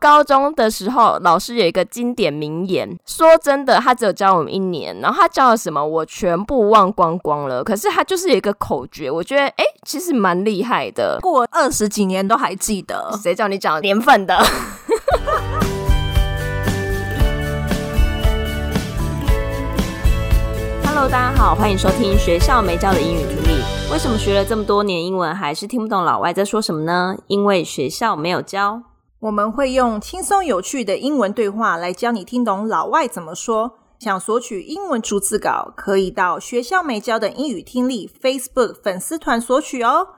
高中的时候，老师有一个经典名言，说真的，他只有教我们一年，然后他教了什么，我全部忘光光了。可是他就是有一个口诀，我觉得哎，其实蛮厉害的，过二十几年都还记得。谁叫你讲年份的？Hello，大家好，欢迎收听学校没教的英语听力。为什么学了这么多年英文，还是听不懂老外在说什么呢？因为学校没有教。我们会用轻松有趣的英文对话来教你听懂老外怎么说。想索取英文逐字稿，可以到学校没教的英语听力 Facebook 粉丝团索取哦。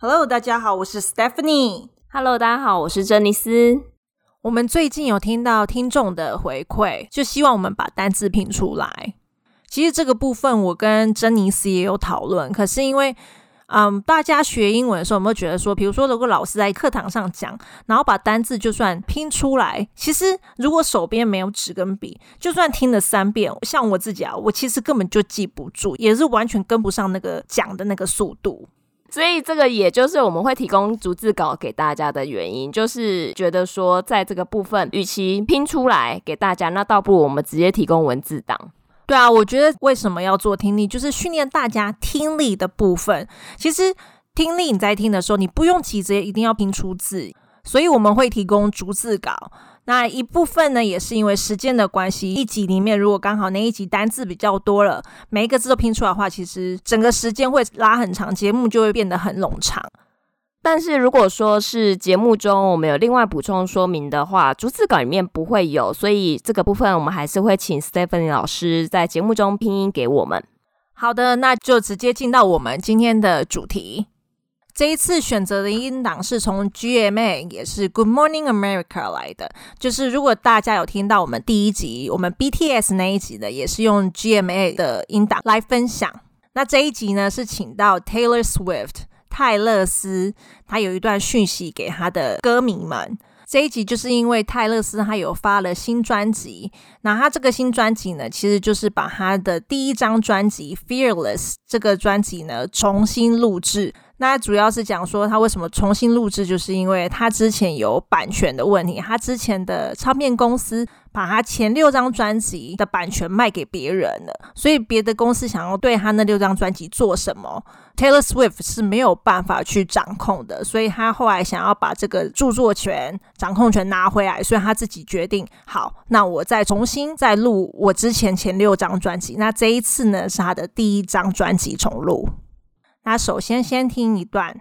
Hello，大家好，我是 Stephanie。Hello，大家好，我是珍妮斯。我们最近有听到听众的回馈，就希望我们把单字拼出来。其实这个部分我跟珍妮斯也有讨论，可是因为嗯大家学英文的时候有没有觉得说，比如说如果老师在课堂上讲，然后把单字就算拼出来，其实如果手边没有纸跟笔，就算听了三遍，像我自己啊，我其实根本就记不住，也是完全跟不上那个讲的那个速度。所以这个也就是我们会提供逐字稿给大家的原因，就是觉得说在这个部分，与其拼出来给大家，那倒不如我们直接提供文字档。对啊，我觉得为什么要做听力，就是训练大家听力的部分。其实听力你在听的时候，你不用急着一定要拼出字，所以我们会提供逐字稿。那一部分呢，也是因为时间的关系，一集里面如果刚好那一集单字比较多了，每一个字都拼出来的话，其实整个时间会拉很长，节目就会变得很冗长。但是如果说是节目中我们有另外补充说明的话，逐字稿里面不会有，所以这个部分我们还是会请 Stephanie 老师在节目中拼音给我们。好的，那就直接进到我们今天的主题。这一次选择的音档是从 GMA，也是 Good Morning America 来的。就是如果大家有听到我们第一集，我们 BTS 那一集的，也是用 GMA 的音档来分享。那这一集呢，是请到 Taylor Swift。泰勒斯他有一段讯息给他的歌迷们。这一集就是因为泰勒斯他有发了新专辑，那他这个新专辑呢，其实就是把他的第一张专辑《Fearless》这个专辑呢重新录制。那主要是讲说他为什么重新录制，就是因为他之前有版权的问题，他之前的唱片公司把他前六张专辑的版权卖给别人了，所以别的公司想要对他那六张专辑做什么，Taylor Swift 是没有办法去掌控的，所以他后来想要把这个著作权、掌控权拿回来，所以他自己决定，好，那我再重新再录我之前前六张专辑，那这一次呢是他的第一张专辑重录。那首先先听一段。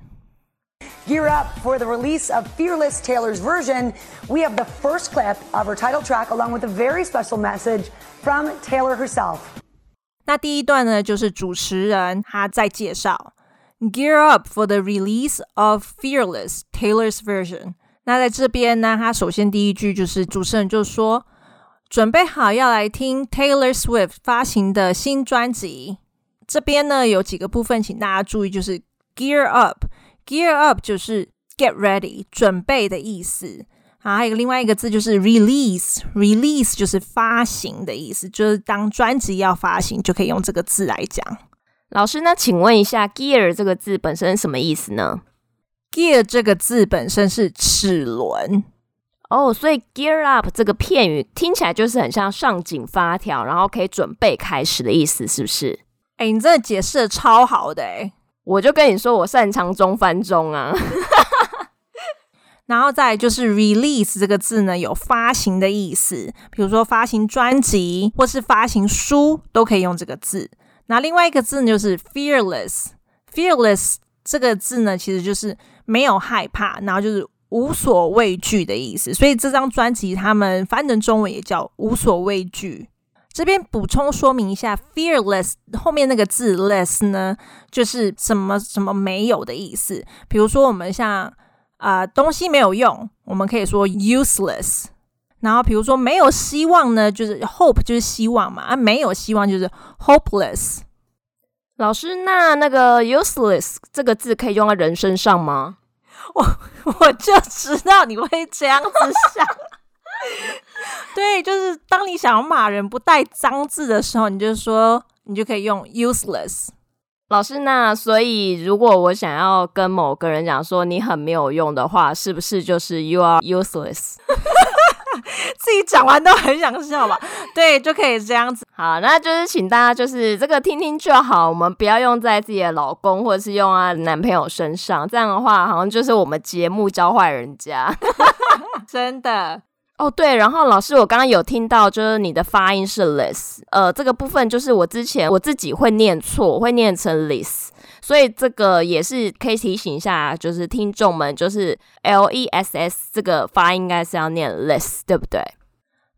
Gear up for the release of Fearless Taylor's version. We have the first clip of her title track, along with a very special message from Taylor herself. 那第一段呢，就是主持人他在介绍 Gear up for the release of Fearless Taylor's version. 那在这边呢，他首先第一句就是主持人就说，准备好要来听 Taylor Swift 发行的新专辑。这边呢有几个部分，请大家注意，就是 gear up，gear up 就是 get ready，准备的意思。好，还有另外一个字就是 release，release 就是发行的意思，就是当专辑要发行，就可以用这个字来讲。老师，那请问一下，gear 这个字本身什么意思呢？gear 这个字本身是齿轮哦，所以 gear up 这个片语听起来就是很像上紧发条，然后可以准备开始的意思，是不是？哎、你真的解释的超好的哎！我就跟你说，我擅长中翻中啊。然后再就是 release 这个字呢，有发行的意思，比如说发行专辑或是发行书都可以用这个字。那另外一个字呢，就是 fearless，fearless 这个字呢，其实就是没有害怕，然后就是无所畏惧的意思。所以这张专辑他们翻成中文也叫无所畏惧。这边补充说明一下，fearless 后面那个字 less 呢，就是什么什么没有的意思。比如说，我们像啊、呃、东西没有用，我们可以说 useless。然后比如说没有希望呢，就是 hope 就是希望嘛，啊没有希望就是 hopeless。老师，那那个 useless 这个字可以用在人身上吗？我我就知道你会这样子想。对，就是当你想要骂人不带脏字的时候，你就说你就可以用 useless。老师，那所以如果我想要跟某个人讲说你很没有用的话，是不是就是 you are useless？自己讲完都很想笑吧？对，就可以这样子。好，那就是请大家就是这个听听就好，我们不要用在自己的老公或者是用啊男朋友身上，这样的话好像就是我们节目教坏人家，真的。哦，对，然后老师，我刚刚有听到，就是你的发音是 less，呃，这个部分就是我之前我自己会念错，会念成 less，所以这个也是可以提醒一下，就是听众们，就是 l e s s 这个发音应该是要念 less，对不对？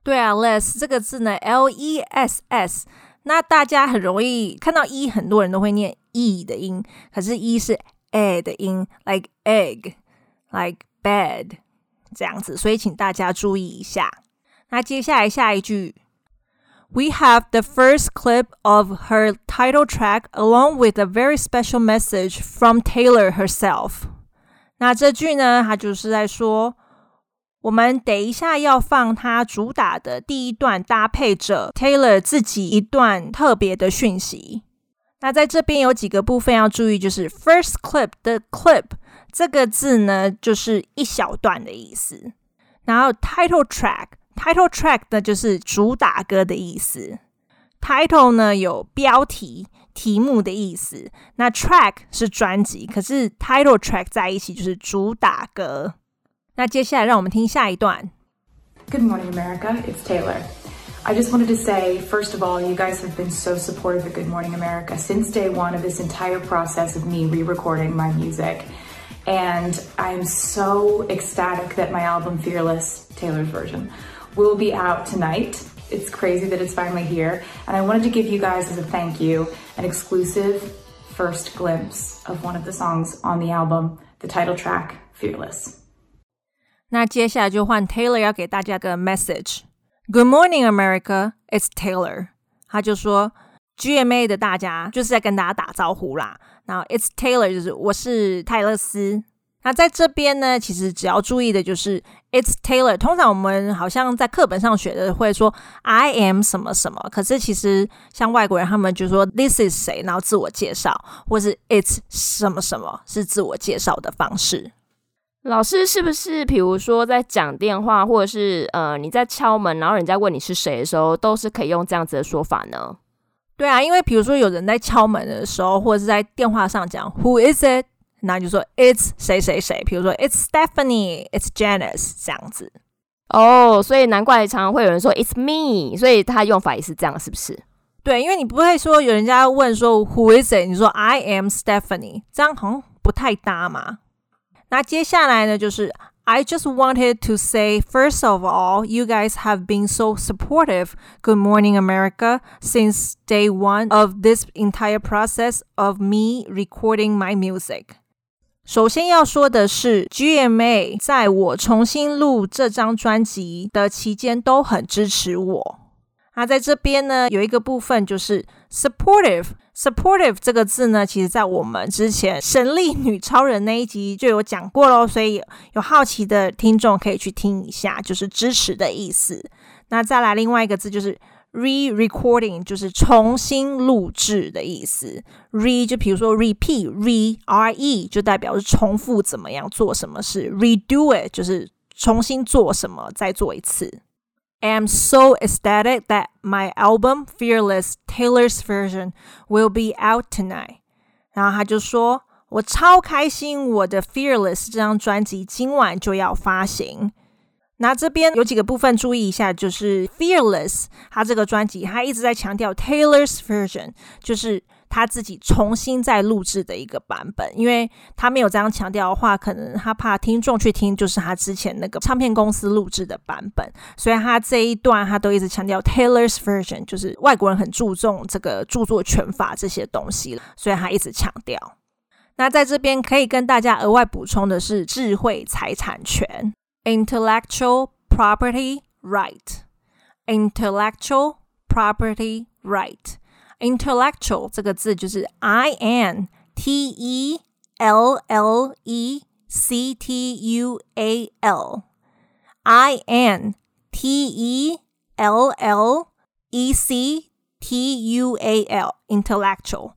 对啊，less 这个字呢，l e s s，那大家很容易看到 e，很多人都会念 e 的音，可是 e 是 a 的音，like egg，like bed。这样子，所以请大家注意一下。那接下来下一句，We have the first clip of her title track along with a very special message from Taylor herself。那这句呢，它就是在说，我们等一下要放她主打的第一段，搭配着 Taylor 自己一段特别的讯息。那在这边有几个部分要注意，就是 first clip 的 clip。这个字呢，就是一小段的意思。然后 title track，title track 呢，就是主打歌的意思。title 呢，有标题、题目的意思。那 track 是专辑，可是 title track 在一起就是主打歌。那接下来让我们听下一段。Good morning, America. It's Taylor. I just wanted to say, first of all, you guys have been so supportive of Good Morning America since day one of this entire process of me re-recording my music. And I'm so ecstatic that my album Fearless, Taylor's version, will be out tonight. It's crazy that it's finally here. And I wanted to give you guys, as a thank you, an exclusive first glimpse of one of the songs on the album, the title track, Fearless. 那接下来就换 Taylor 要给大家个 message。Good morning, America. It's Taylor. 他就说 GMA 的大家就是在跟大家打招呼啦。然后，It's Taylor，就是我是泰勒斯。那在这边呢，其实只要注意的就是 It's Taylor。通常我们好像在课本上学的会说 I am 什么什么，可是其实像外国人他们就说 This is 谁，然后自我介绍，或是 It's 什么什么，是自我介绍的方式。老师是不是，比如说在讲电话，或者是呃你在敲门，然后人家问你是谁的时候，都是可以用这样子的说法呢？对啊，因为比如说有人在敲门的时候，或者是在电话上讲 Who is it？那就说 It's 谁谁谁。比如说 It's Stephanie，It's Janice 这样子。哦，oh, 所以难怪常常会有人说 It's me，所以他用法也是这样，是不是？对，因为你不会说有人家问说 Who is it？你说 I am Stephanie，这样好像不太搭嘛。那接下来呢，就是 I just wanted to say, first of all, you guys have been so supportive. Good morning, America, since day one of this entire process of me recording my music. 首先要说的是，GMA 在我重新录这张专辑的期间都很支持我。那在这边呢，有一个部分就是 supportive。supportive 这个字呢，其实在我们之前神力女超人那一集就有讲过喽，所以有好奇的听众可以去听一下，就是支持的意思。那再来另外一个字就是 re-recording，就是重新录制的意思。re 就比如说 repeat，re-re 就代表是重复怎么样做什么事，redo it 就是重新做什么，再做一次。am so ecstatic that my album Fearless Taylor's version will be out tonight。然后他就说：“我超开心，我的 Fearless 这张专辑今晚就要发行。”那这边有几个部分注意一下，就是 Fearless，他这个专辑他一直在强调 Taylor's version，就是。 他自己重新再录制的一个版本，因为他没有这样强调的话，可能他怕听众去听就是他之前那个唱片公司录制的版本，所以他这一段他都一直强调 Taylor's version，就是外国人很注重这个著作权法这些东西了，所以他一直强调。那在这边可以跟大家额外补充的是智慧财产权 （Intellectual Property Right），Intellectual Property Right。Intellectual 这个字就是 I N T E L L E C T U A L，I N T E L L E C T U A L，Intellectual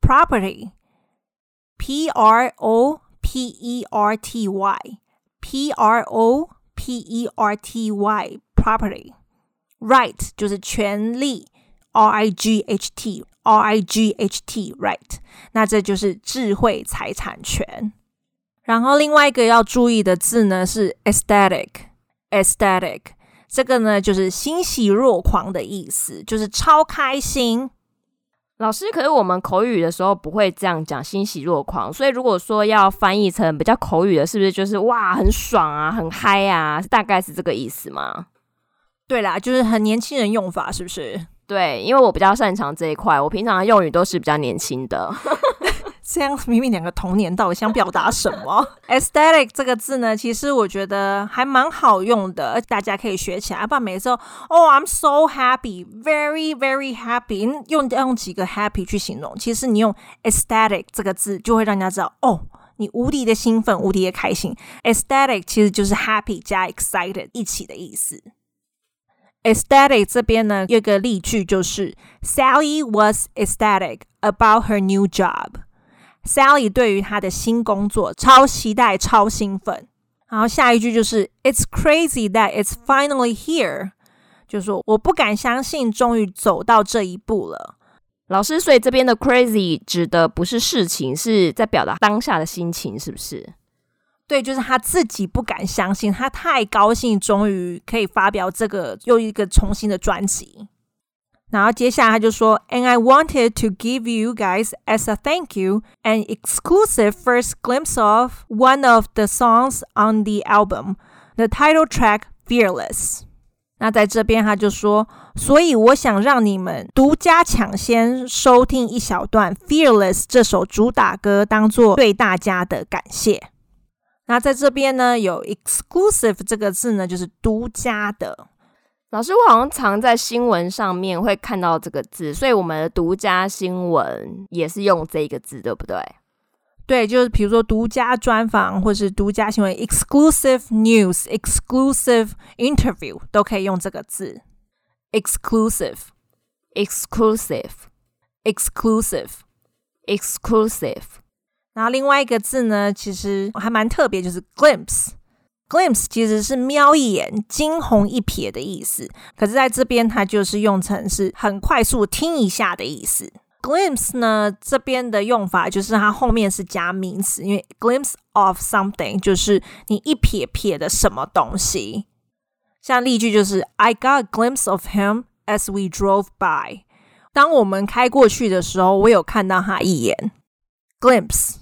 property，p r o p e r t y，p r o p e r t y，property，right 就是权利 ，r i g h t，r i g h t，right，那这就是智慧财产权。然后另外一个要注意的字呢是 aesthetic，aesthetic，这个呢就是欣喜若狂的意思，就是超开心。老师，可是我们口语的时候不会这样讲欣喜若狂，所以如果说要翻译成比较口语的，是不是就是哇很爽啊，很嗨啊，大概是这个意思吗？对啦，就是很年轻人用法，是不是？对，因为我比较擅长这一块，我平常的用语都是比较年轻的。这样明明两个童年，到底想表达什么？Aesthetic 这个字呢，其实我觉得还蛮好用的，大家可以学起来。不然每次哦，I'm so happy，very very happy，用用几个 happy 去形容，其实你用 aesthetic 这个字，就会让人家知道哦，你无敌的兴奋，无敌的开心。Aesthetic 其实就是 happy 加 excited 一起的意思。Aesthetic 这边呢，有个例句就是 Sally was ecstatic about her new job。Sally 对于她的新工作超期待、超兴奋。然后下一句就是 "It's crazy that it's finally here"，就是说我不敢相信，终于走到这一步了。老师，所以这边的 "crazy" 指的不是事情，是在表达当下的心情，是不是？对，就是他自己不敢相信，他太高兴，终于可以发表这个又一个重新的专辑。然后接下来他就说，And I wanted to give you guys as a thank you an exclusive first glimpse of one of the songs on the album, the title track Fearless。那在这边他就说，所以我想让你们独家抢先收听一小段 Fearless 这首主打歌，当做对大家的感谢。那在这边呢，有 exclusive 这个字呢，就是独家的。老师，我好像常在新闻上面会看到这个字，所以我们的独家新闻也是用这个字，对不对？对，就是比如说独家专访或是独家新闻 （exclusive news）、exclusive interview 都可以用这个字 （exclusive、exclusive、exclusive、exclusive）。然后另外一个字呢，其实还蛮特别，就是 glimpse。Glimpse 其实是瞄一眼、惊鸿一瞥的意思，可是在这边它就是用成是很快速听一下的意思。Glimpse 呢，这边的用法就是它后面是加名词，因为 glimpse of something 就是你一瞥瞥的什么东西。像例句就是 I got a glimpse of him as we drove by。当我们开过去的时候，我有看到他一眼。glimpse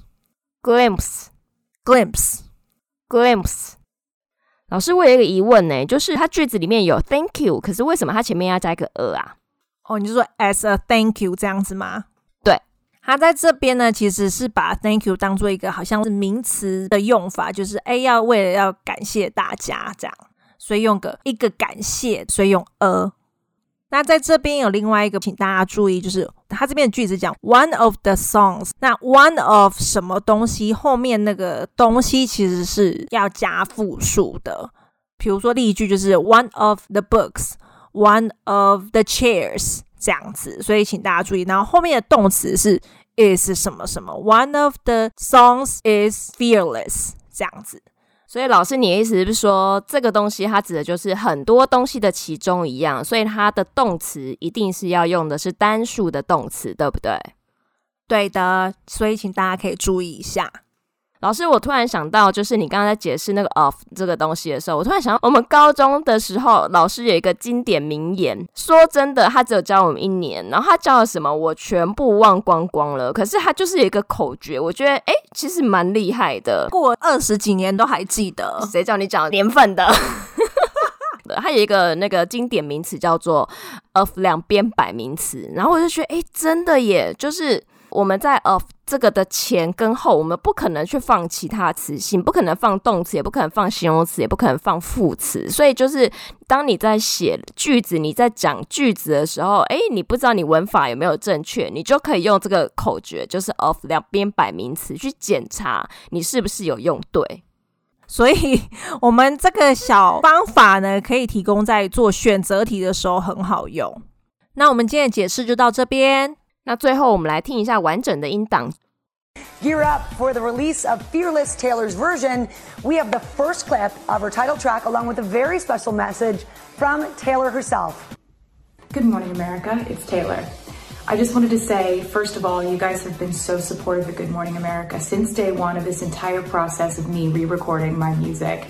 Glimpse，glimpse，glimpse。老师，我有一个疑问呢，就是它句子里面有 thank you，可是为什么它前面要加一个 a 啊？哦，你就说 as a thank you 这样子吗？对，它在这边呢，其实是把 thank you 当做一个好像是名词的用法，就是哎，要为了要感谢大家这样，所以用个一个感谢，所以用 a。那在这边有另外一个，请大家注意，就是他这边的句子讲 one of the songs，那 one of 什么东西后面那个东西其实是要加复数的。比如说例句就是 one of the books，one of the chairs 这样子，所以请大家注意。然后后面的动词是 is 什么什么，one of the songs is fearless 这样子。所以老师，你的意思是说，这个东西它指的就是很多东西的其中一样，所以它的动词一定是要用的是单数的动词，对不对？对的，所以请大家可以注意一下。老师，我突然想到，就是你刚刚在解释那个 of 这个东西的时候，我突然想到，我们高中的时候，老师有一个经典名言，说真的，他只有教我们一年，然后他教了什么，我全部忘光光了。可是他就是有一个口诀，我觉得，哎，其实蛮厉害的，过二十几年都还记得。谁叫你讲年份的？他有一个那个经典名词叫做 of 两边摆名词，然后我就觉得，哎，真的耶，就是。我们在 of 这个的前跟后，我们不可能去放其他词性，不可能放动词，也不可能放形容词，也不可能放副词。所以就是当你在写句子，你在讲句子的时候，哎，你不知道你文法有没有正确，你就可以用这个口诀，就是 of 两边摆名词去检查你是不是有用对。所以我们这个小方法呢，可以提供在做选择题的时候很好用。那我们今天的解释就到这边。那最后我们来听一下完整的音档。Gear up for the release of Fearless Taylor's version. We have the first clip of her title track along with a very special message from Taylor herself. Good morning, America. It's Taylor. I just wanted to say, first of all, you guys have been so supportive of Good Morning America since day one of this entire process of me re recording my music.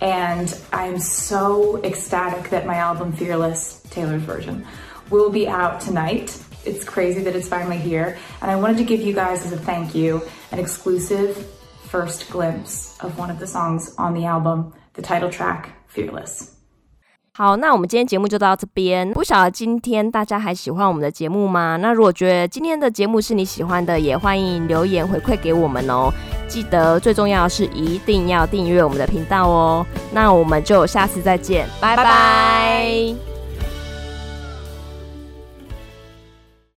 And I'm so ecstatic that my album Fearless, Taylor's version, will be out tonight. It's crazy that it's finally here. And I wanted to give you guys, as a thank you, an exclusive first glimpse of one of the songs on the album, the title track, Fearless. 好，那我们今天节目就到这边。不晓得今天大家还喜欢我们的节目吗？那如果觉得今天的节目是你喜欢的，也欢迎留言回馈给我们哦。记得最重要的是一定要订阅我们的频道哦。那我们就下次再见，拜拜。